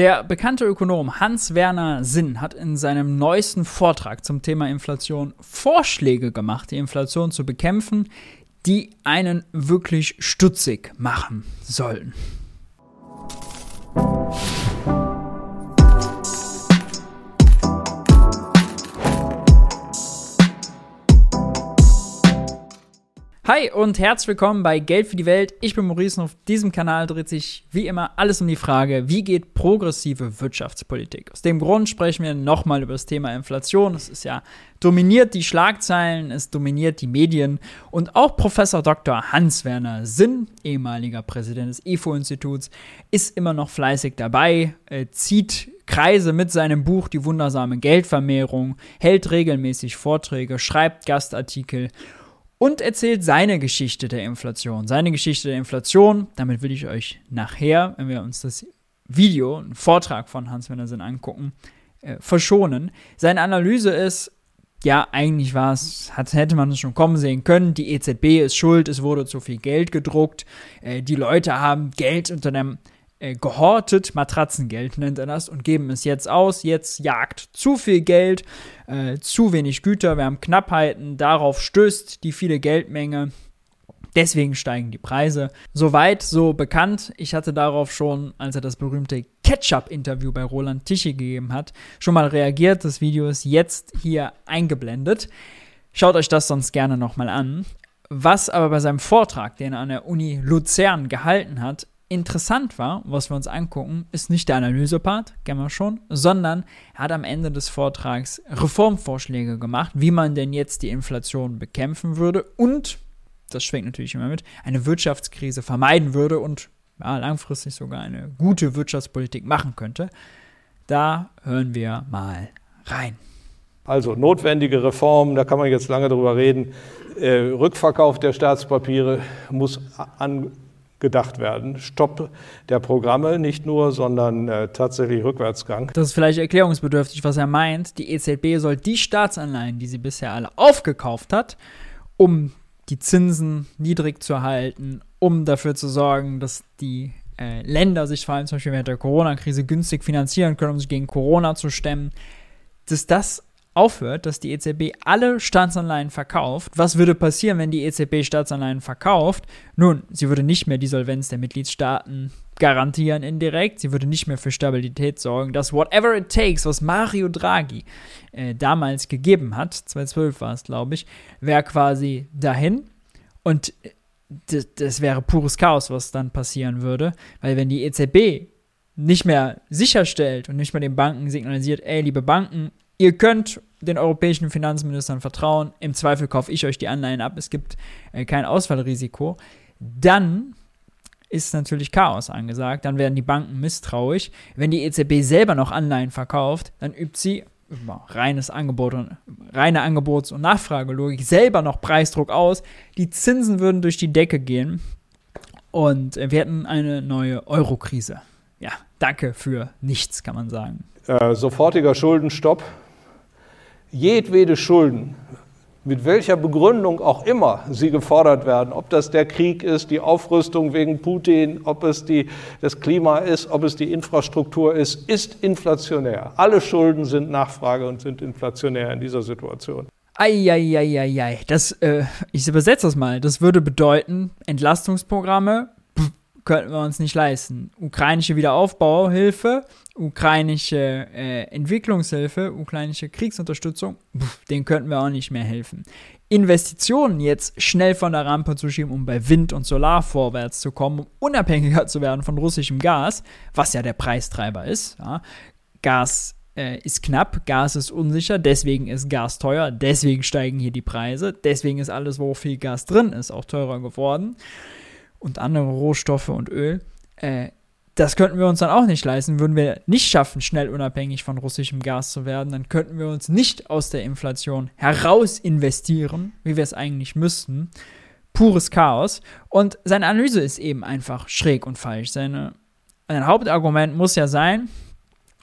Der bekannte Ökonom Hans-Werner Sinn hat in seinem neuesten Vortrag zum Thema Inflation Vorschläge gemacht, die Inflation zu bekämpfen, die einen wirklich stutzig machen sollen. Hi und herzlich willkommen bei Geld für die Welt. Ich bin Maurice und auf diesem Kanal dreht sich wie immer alles um die Frage, wie geht progressive Wirtschaftspolitik? Aus dem Grund sprechen wir nochmal über das Thema Inflation. Es ist ja dominiert die Schlagzeilen, es dominiert die Medien und auch Professor Dr. Hans-Werner Sinn, ehemaliger Präsident des IFO-Instituts, ist immer noch fleißig dabei, äh, zieht Kreise mit seinem Buch Die wundersame Geldvermehrung, hält regelmäßig Vorträge, schreibt Gastartikel und erzählt seine Geschichte der Inflation. Seine Geschichte der Inflation, damit will ich euch nachher, wenn wir uns das Video, einen Vortrag von Hans Wendersinn angucken, äh, verschonen. Seine Analyse ist, ja, eigentlich war es, hätte man es schon kommen sehen können. Die EZB ist schuld, es wurde zu viel Geld gedruckt. Äh, die Leute haben Geld unter dem äh, gehortet, Matratzengeld nennt er das, und geben es jetzt aus. Jetzt jagt zu viel Geld, äh, zu wenig Güter, wir haben Knappheiten, darauf stößt die viele Geldmenge. Deswegen steigen die Preise. Soweit, so bekannt. Ich hatte darauf schon, als er das berühmte Ketchup-Interview bei Roland Tichy gegeben hat, schon mal reagiert. Das Video ist jetzt hier eingeblendet. Schaut euch das sonst gerne nochmal an. Was aber bei seinem Vortrag, den er an der Uni Luzern gehalten hat, interessant war, was wir uns angucken, ist nicht der Analysepart, kennen wir schon, sondern er hat am Ende des Vortrags Reformvorschläge gemacht, wie man denn jetzt die Inflation bekämpfen würde und, das schwenkt natürlich immer mit, eine Wirtschaftskrise vermeiden würde und ja, langfristig sogar eine gute Wirtschaftspolitik machen könnte. Da hören wir mal rein. Also notwendige Reformen, da kann man jetzt lange drüber reden. Äh, Rückverkauf der Staatspapiere muss an gedacht werden. Stopp der Programme nicht nur, sondern äh, tatsächlich Rückwärtsgang. Das ist vielleicht erklärungsbedürftig, was er meint. Die EZB soll die Staatsanleihen, die sie bisher alle aufgekauft hat, um die Zinsen niedrig zu halten, um dafür zu sorgen, dass die äh, Länder sich vor allem zum Beispiel während der Corona-Krise günstig finanzieren können, um sich gegen Corona zu stemmen, dass das aufhört, dass die EZB alle Staatsanleihen verkauft, was würde passieren, wenn die EZB Staatsanleihen verkauft? Nun, sie würde nicht mehr die Solvenz der Mitgliedstaaten garantieren indirekt, sie würde nicht mehr für Stabilität sorgen. Das Whatever It Takes, was Mario Draghi äh, damals gegeben hat, 2012 war es, glaube ich, wäre quasi dahin und äh, das, das wäre pures Chaos, was dann passieren würde, weil wenn die EZB nicht mehr sicherstellt und nicht mehr den Banken signalisiert, ey, liebe Banken, Ihr könnt den europäischen Finanzministern vertrauen. Im Zweifel kaufe ich euch die Anleihen ab. Es gibt äh, kein Ausfallrisiko. Dann ist natürlich Chaos angesagt. Dann werden die Banken misstrauisch. Wenn die EZB selber noch Anleihen verkauft, dann übt sie reines Angebot und reine Angebots- und Nachfragelogik selber noch Preisdruck aus. Die Zinsen würden durch die Decke gehen und wir hätten eine neue Euro-Krise. Ja, danke für nichts, kann man sagen. Äh, sofortiger Schuldenstopp jedwede Schulden, mit welcher Begründung auch immer sie gefordert werden, ob das der Krieg ist, die Aufrüstung wegen Putin, ob es die, das Klima ist, ob es die Infrastruktur ist, ist inflationär. Alle Schulden sind Nachfrage und sind inflationär in dieser Situation. Eieieiei, das, äh, ich übersetze das mal. Das würde bedeuten, Entlastungsprogramme könnten wir uns nicht leisten. Ukrainische Wiederaufbauhilfe, ukrainische äh, Entwicklungshilfe, ukrainische Kriegsunterstützung, pff, denen könnten wir auch nicht mehr helfen. Investitionen jetzt schnell von der Rampe zu schieben, um bei Wind und Solar vorwärts zu kommen, um unabhängiger zu werden von russischem Gas, was ja der Preistreiber ist. Ja. Gas äh, ist knapp, Gas ist unsicher, deswegen ist Gas teuer, deswegen steigen hier die Preise, deswegen ist alles, wo viel Gas drin ist, auch teurer geworden und andere Rohstoffe und Öl. Äh, das könnten wir uns dann auch nicht leisten. Würden wir nicht schaffen, schnell unabhängig von russischem Gas zu werden, dann könnten wir uns nicht aus der Inflation heraus investieren, wie wir es eigentlich müssten. Pures Chaos. Und seine Analyse ist eben einfach schräg und falsch. Seine, sein Hauptargument muss ja sein,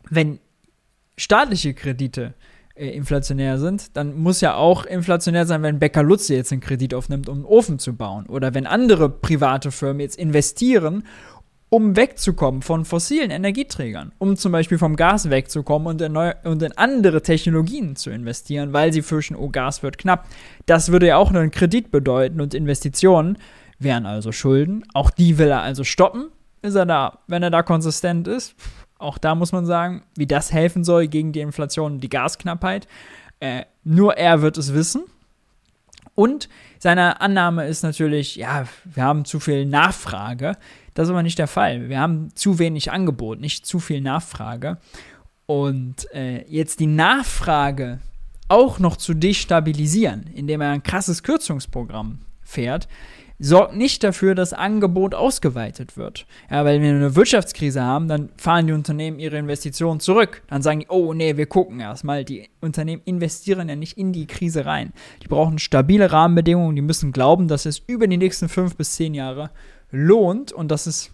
wenn staatliche Kredite äh, inflationär sind, dann muss ja auch inflationär sein, wenn Becker Lutze jetzt einen Kredit aufnimmt, um einen Ofen zu bauen. Oder wenn andere private Firmen jetzt investieren, um wegzukommen von fossilen Energieträgern, um zum Beispiel vom Gas wegzukommen und in, neue, und in andere Technologien zu investieren, weil sie fürchten, oh, Gas wird knapp. Das würde ja auch nur einen Kredit bedeuten und Investitionen wären also Schulden. Auch die will er also stoppen. Ist er da, wenn er da konsistent ist? Auch da muss man sagen, wie das helfen soll gegen die Inflation und die Gasknappheit. Äh, nur er wird es wissen. Und seine Annahme ist natürlich, ja, wir haben zu viel Nachfrage. Das ist aber nicht der Fall. Wir haben zu wenig Angebot, nicht zu viel Nachfrage. Und äh, jetzt die Nachfrage auch noch zu destabilisieren, indem er ein krasses Kürzungsprogramm fährt, sorgt nicht dafür, dass Angebot ausgeweitet wird. Ja, weil wenn wir eine Wirtschaftskrise haben, dann fahren die Unternehmen ihre Investitionen zurück. Dann sagen die, oh nee, wir gucken erstmal. Die Unternehmen investieren ja nicht in die Krise rein. Die brauchen stabile Rahmenbedingungen, die müssen glauben, dass es über die nächsten fünf bis zehn Jahre lohnt und dass es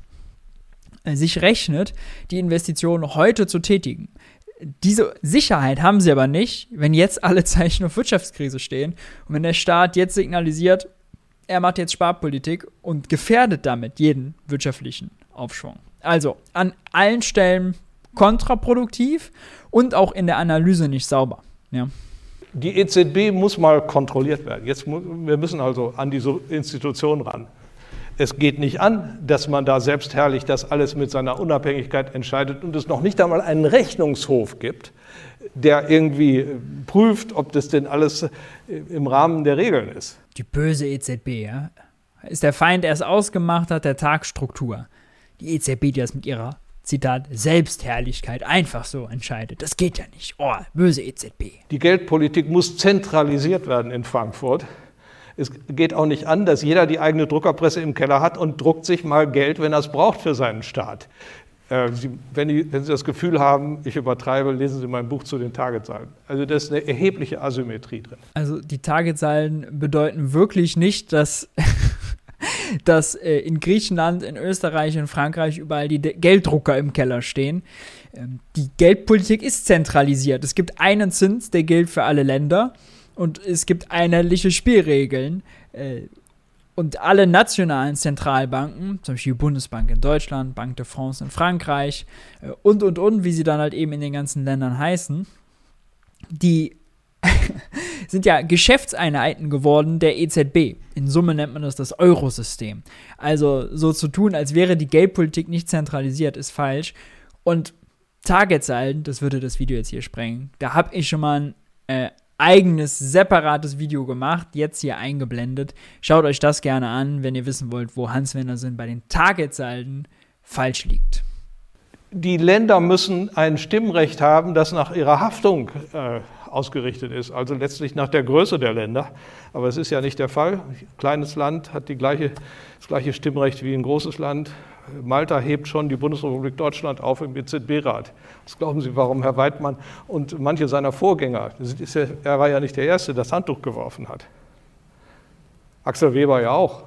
äh, sich rechnet, die Investitionen heute zu tätigen. Diese Sicherheit haben sie aber nicht, wenn jetzt alle Zeichen auf Wirtschaftskrise stehen und wenn der Staat jetzt signalisiert, er macht jetzt Sparpolitik und gefährdet damit jeden wirtschaftlichen Aufschwung. Also an allen Stellen kontraproduktiv und auch in der Analyse nicht sauber. Ja. Die EZB muss mal kontrolliert werden. Jetzt, wir müssen also an diese Institution ran. Es geht nicht an, dass man da selbstherrlich das alles mit seiner Unabhängigkeit entscheidet und es noch nicht einmal einen Rechnungshof gibt, der irgendwie prüft, ob das denn alles im Rahmen der Regeln ist. Die böse EZB, ja. Ist der Feind erst ausgemacht hat, der Tagstruktur. Die EZB, die das mit ihrer, Zitat, Selbstherrlichkeit einfach so entscheidet. Das geht ja nicht. Oh, böse EZB. Die Geldpolitik muss zentralisiert werden in Frankfurt. Es geht auch nicht an, dass jeder die eigene Druckerpresse im Keller hat und druckt sich mal Geld, wenn er es braucht für seinen Staat. Äh, Sie, wenn, die, wenn, Sie das Gefühl haben, ich übertreibe, lesen Sie mein Buch zu den Targetzahlen. Also da ist eine erhebliche Asymmetrie drin. Also die Targetzahlen bedeuten wirklich nicht, dass, dass äh, in Griechenland, in Österreich, in Frankreich überall die Gelddrucker im Keller stehen. Ähm, die Geldpolitik ist zentralisiert. Es gibt einen Zins, der gilt für alle Länder und es gibt einheitliche Spielregeln. Und alle nationalen Zentralbanken, zum Beispiel die Bundesbank in Deutschland, Banque de France in Frankreich äh, und, und, und, wie sie dann halt eben in den ganzen Ländern heißen, die sind ja Geschäftseinheiten geworden der EZB. In Summe nennt man das das Eurosystem. Also so zu tun, als wäre die Geldpolitik nicht zentralisiert, ist falsch. Und Targetsalden, das würde das Video jetzt hier sprengen, da habe ich schon mal ein äh, eigenes, separates Video gemacht, jetzt hier eingeblendet. Schaut euch das gerne an, wenn ihr wissen wollt, wo Hans Werner Sinn bei den Targetsalden falsch liegt. Die Länder müssen ein Stimmrecht haben, das nach ihrer Haftung äh, ausgerichtet ist, also letztlich nach der Größe der Länder. Aber es ist ja nicht der Fall. Ein kleines Land hat gleiche, das gleiche Stimmrecht wie ein großes Land. Malta hebt schon die Bundesrepublik Deutschland auf im EZB-Rat. Was glauben Sie, warum Herr Weidmann und manche seiner Vorgänger, ja, er war ja nicht der Erste, das Handtuch geworfen hat. Axel Weber ja auch,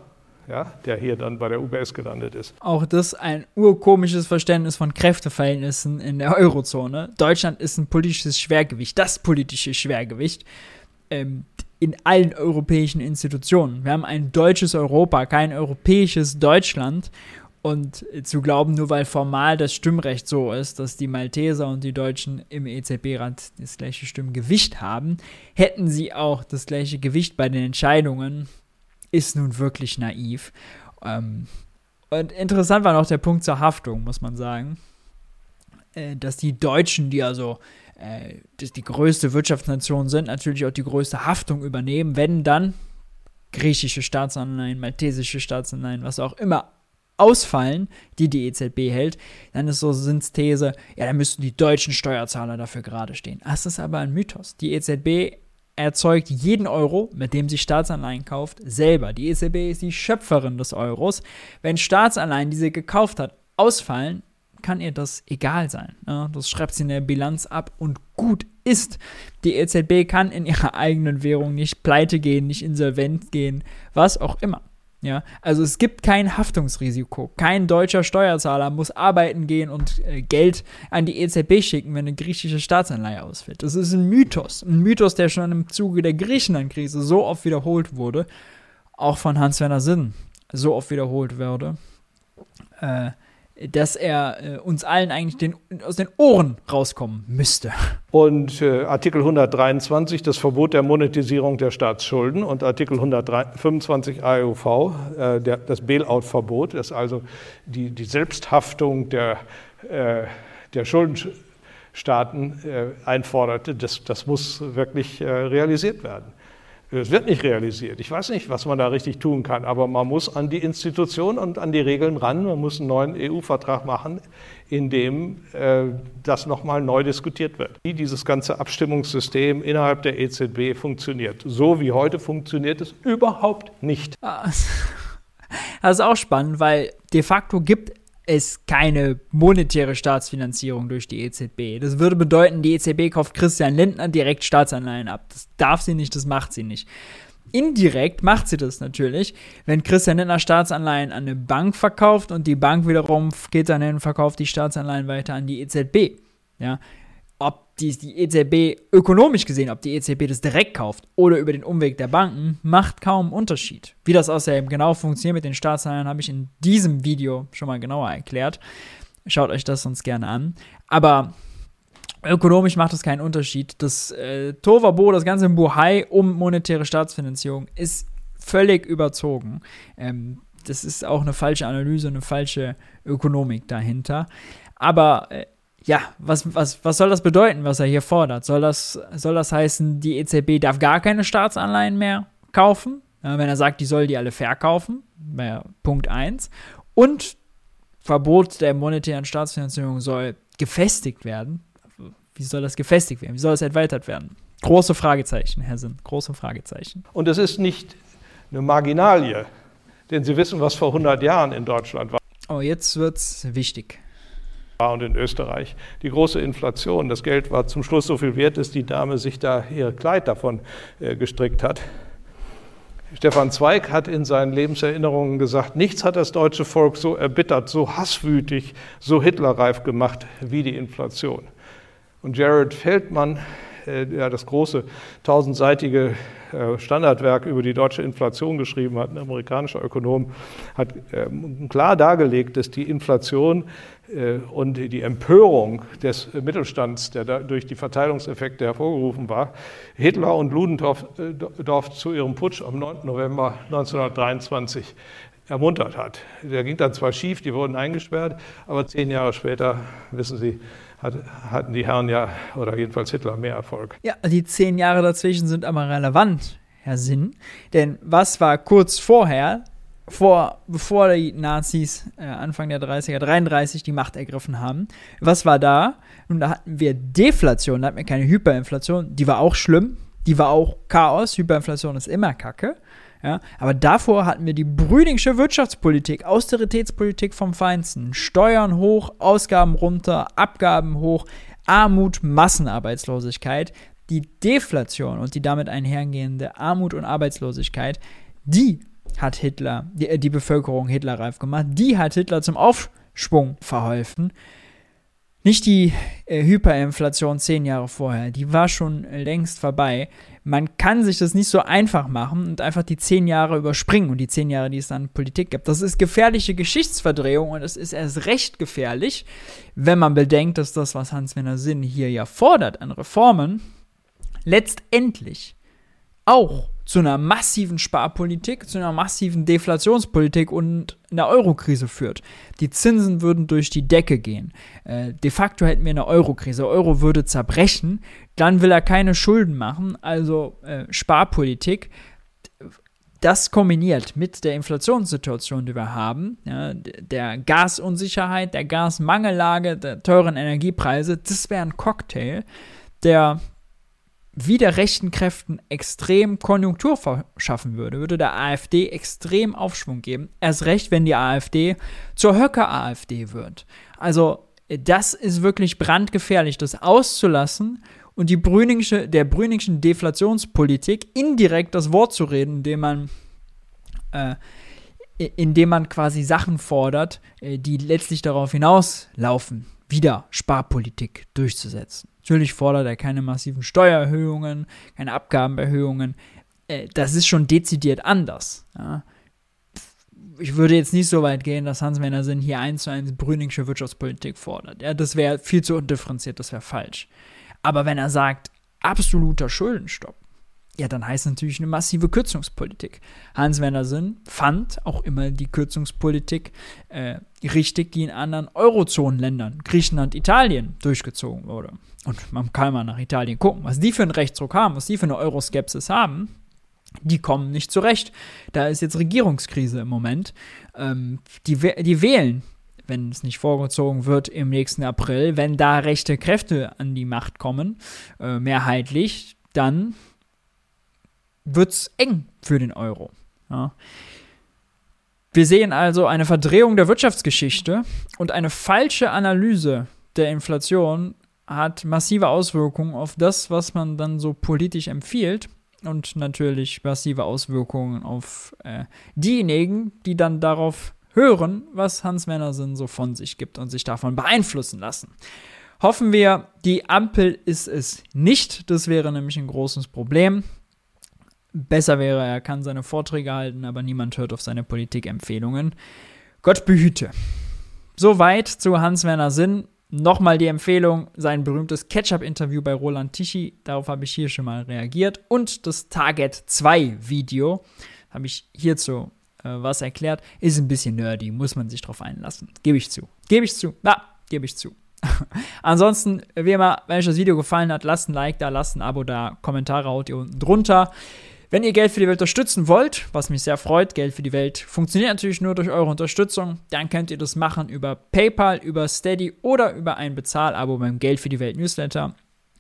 ja, der hier dann bei der UBS gelandet ist. Auch das ein urkomisches Verständnis von Kräfteverhältnissen in der Eurozone. Deutschland ist ein politisches Schwergewicht, das politische Schwergewicht. Ähm, in allen europäischen Institutionen. Wir haben ein deutsches Europa, kein europäisches Deutschland. Und zu glauben, nur weil formal das Stimmrecht so ist, dass die Malteser und die Deutschen im EZB-Rat das gleiche Stimmgewicht haben, hätten sie auch das gleiche Gewicht bei den Entscheidungen, ist nun wirklich naiv. Ähm, und interessant war noch der Punkt zur Haftung, muss man sagen. Äh, dass die Deutschen, die also äh, die größte Wirtschaftsnation sind, natürlich auch die größte Haftung übernehmen, wenn dann griechische Staatsanleihen, maltesische Staatsanleihen, was auch immer ausfallen, die die EZB hält, dann ist so Sins These, ja, dann müssten die deutschen Steuerzahler dafür gerade stehen. Das ist aber ein Mythos. Die EZB erzeugt jeden Euro, mit dem sie Staatsanleihen kauft, selber. Die EZB ist die Schöpferin des Euros. Wenn Staatsanleihen, die sie gekauft hat, ausfallen, kann ihr das egal sein. Ja, das schreibt sie in der Bilanz ab und gut ist. Die EZB kann in ihrer eigenen Währung nicht pleite gehen, nicht insolvent gehen, was auch immer. Ja, also es gibt kein Haftungsrisiko. Kein deutscher Steuerzahler muss arbeiten gehen und äh, Geld an die EZB schicken, wenn eine griechische Staatsanleihe ausfällt. Das ist ein Mythos. Ein Mythos, der schon im Zuge der Griechenland-Krise so oft wiederholt wurde, auch von Hans-Werner Sinn so oft wiederholt wurde. Äh, dass er äh, uns allen eigentlich den, aus den Ohren rauskommen müsste. Und äh, Artikel 123, das Verbot der Monetisierung der Staatsschulden und Artikel 125 AEUV, äh, der, das Bailout-Verbot, das also die, die Selbsthaftung der, äh, der Schuldenstaaten äh, einforderte, das, das muss wirklich äh, realisiert werden. Es wird nicht realisiert. Ich weiß nicht, was man da richtig tun kann, aber man muss an die Institutionen und an die Regeln ran. Man muss einen neuen EU-Vertrag machen, in dem äh, das nochmal neu diskutiert wird. Wie dieses ganze Abstimmungssystem innerhalb der EZB funktioniert. So wie heute funktioniert es überhaupt nicht. Ah, das ist auch spannend, weil de facto gibt es keine monetäre Staatsfinanzierung durch die EZB. Das würde bedeuten, die EZB kauft Christian Lindner direkt Staatsanleihen ab. Das darf sie nicht, das macht sie nicht. Indirekt macht sie das natürlich, wenn Christian Lindner Staatsanleihen an eine Bank verkauft und die Bank wiederum geht dann hin und verkauft die Staatsanleihen weiter an die EZB. Ja, die, die EZB ökonomisch gesehen, ob die EZB das direkt kauft oder über den Umweg der Banken, macht kaum Unterschied. Wie das außerdem genau funktioniert mit den Staatsanleihen, habe ich in diesem Video schon mal genauer erklärt. Schaut euch das sonst gerne an. Aber ökonomisch macht es keinen Unterschied. Das äh, Tovabo, das ganze Buhai um monetäre Staatsfinanzierung ist völlig überzogen. Ähm, das ist auch eine falsche Analyse, eine falsche Ökonomik dahinter. Aber äh, ja, was, was, was soll das bedeuten, was er hier fordert? Soll das, soll das heißen, die EZB darf gar keine Staatsanleihen mehr kaufen? Ja, wenn er sagt, die soll die alle verkaufen, wäre Punkt 1. Und Verbot der monetären Staatsfinanzierung soll gefestigt werden. Wie soll das gefestigt werden? Wie soll das erweitert werden? Große Fragezeichen, Herr Sinn, große Fragezeichen. Und es ist nicht eine Marginalie, denn Sie wissen, was vor 100 Jahren in Deutschland war. Oh, jetzt wird es wichtig und in Österreich. Die große Inflation, das Geld war zum Schluss so viel wert, dass die Dame sich da ihr Kleid davon äh, gestrickt hat. Stefan Zweig hat in seinen Lebenserinnerungen gesagt, nichts hat das deutsche Volk so erbittert, so hasswütig, so hitlerreif gemacht wie die Inflation. Und Jared Feldmann, der das große tausendseitige äh, Standardwerk über die deutsche Inflation geschrieben hat, ein amerikanischer Ökonom, hat ähm, klar dargelegt, dass die Inflation äh, und die Empörung des Mittelstands, der durch die Verteilungseffekte hervorgerufen war, Hitler und Ludendorff äh, zu ihrem Putsch am 9. November 1923 ermuntert hat. Der ging dann zwar schief, die wurden eingesperrt, aber zehn Jahre später, wissen Sie, hatten die Herren ja, oder jedenfalls Hitler, mehr Erfolg. Ja, die zehn Jahre dazwischen sind aber relevant, Herr Sinn. Denn was war kurz vorher vor, bevor die Nazis äh, Anfang der 30er, 33 die Macht ergriffen haben. Was war da? Und da hatten wir Deflation, da hatten wir keine Hyperinflation, die war auch schlimm, die war auch Chaos, Hyperinflation ist immer Kacke. Ja, aber davor hatten wir die brüdingsche Wirtschaftspolitik, Austeritätspolitik vom Feinsten. Steuern hoch, Ausgaben runter, Abgaben hoch, Armut, Massenarbeitslosigkeit. Die Deflation und die damit einhergehende Armut und Arbeitslosigkeit, die hat Hitler, die, äh, die Bevölkerung hitlerreif gemacht. Die hat Hitler zum Aufschwung verholfen. Nicht die äh, Hyperinflation zehn Jahre vorher, die war schon längst vorbei. Man kann sich das nicht so einfach machen und einfach die zehn Jahre überspringen und die zehn Jahre, die es dann Politik gibt. Das ist gefährliche Geschichtsverdrehung und es ist erst recht gefährlich, wenn man bedenkt, dass das, was Hans-Werner Sinn hier ja fordert an Reformen, letztendlich auch zu einer massiven Sparpolitik, zu einer massiven Deflationspolitik und einer Eurokrise führt. Die Zinsen würden durch die Decke gehen. Äh, de facto hätten wir eine Eurokrise. Euro würde zerbrechen. Dann will er keine Schulden machen, also äh, Sparpolitik. Das kombiniert mit der Inflationssituation, die wir haben, ja, der Gasunsicherheit, der Gasmangellage, der teuren Energiepreise, das wäre ein Cocktail, der wieder rechten Kräften extrem Konjunktur verschaffen würde, würde der AfD extrem Aufschwung geben. Erst recht, wenn die AfD zur Höcker-AfD wird. Also, das ist wirklich brandgefährlich, das auszulassen und die Brüningsche, der Brüningschen Deflationspolitik indirekt das Wort zu reden, indem man, äh, indem man quasi Sachen fordert, äh, die letztlich darauf hinauslaufen, wieder Sparpolitik durchzusetzen. Natürlich fordert er keine massiven Steuererhöhungen, keine Abgabenerhöhungen. Äh, das ist schon dezidiert anders. Ich würde jetzt nicht so weit gehen, dass Hans-Werner Sinn hier eins zu eins Brüningsche Wirtschaftspolitik fordert. Das wäre viel zu undifferenziert, das wäre falsch. Aber wenn er sagt, absoluter Schuldenstopp, ja, dann heißt natürlich eine massive Kürzungspolitik. Hans-Werner Sinn fand auch immer die Kürzungspolitik äh, richtig, die in anderen Eurozonenländern, Griechenland, Italien, durchgezogen wurde. Und man kann mal nach Italien gucken, was die für einen Rechtsdruck haben, was die für eine Euroskepsis haben. Die kommen nicht zurecht. Da ist jetzt Regierungskrise im Moment. Ähm, die, die wählen wenn es nicht vorgezogen wird im nächsten April, wenn da rechte Kräfte an die Macht kommen, äh, mehrheitlich, dann wird es eng für den Euro. Ja. Wir sehen also eine Verdrehung der Wirtschaftsgeschichte und eine falsche Analyse der Inflation hat massive Auswirkungen auf das, was man dann so politisch empfiehlt und natürlich massive Auswirkungen auf äh, diejenigen, die dann darauf hören, was Hans Wernersen so von sich gibt und sich davon beeinflussen lassen. Hoffen wir, die Ampel ist es nicht. Das wäre nämlich ein großes Problem besser wäre, er kann seine Vorträge halten, aber niemand hört auf seine Politikempfehlungen. Gott behüte. Soweit zu Hans-Werner Sinn. Nochmal die Empfehlung, sein berühmtes Ketchup-Interview bei Roland Tichy, darauf habe ich hier schon mal reagiert. Und das Target 2 Video, habe ich hierzu äh, was erklärt, ist ein bisschen nerdy, muss man sich drauf einlassen. Gebe ich zu. Gebe ich zu. Ja, gebe ich zu. Ansonsten, wie immer, wenn euch das Video gefallen hat, lasst ein Like da, lasst ein Abo da, Kommentare haut ihr unten drunter. Wenn ihr Geld für die Welt unterstützen wollt, was mich sehr freut, Geld für die Welt funktioniert natürlich nur durch eure Unterstützung, dann könnt ihr das machen über PayPal, über Steady oder über ein Bezahlabo beim Geld für die Welt Newsletter.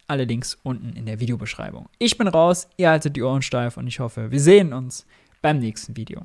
Alle Links unten in der Videobeschreibung. Ich bin raus, ihr haltet die Ohren steif und ich hoffe, wir sehen uns beim nächsten Video.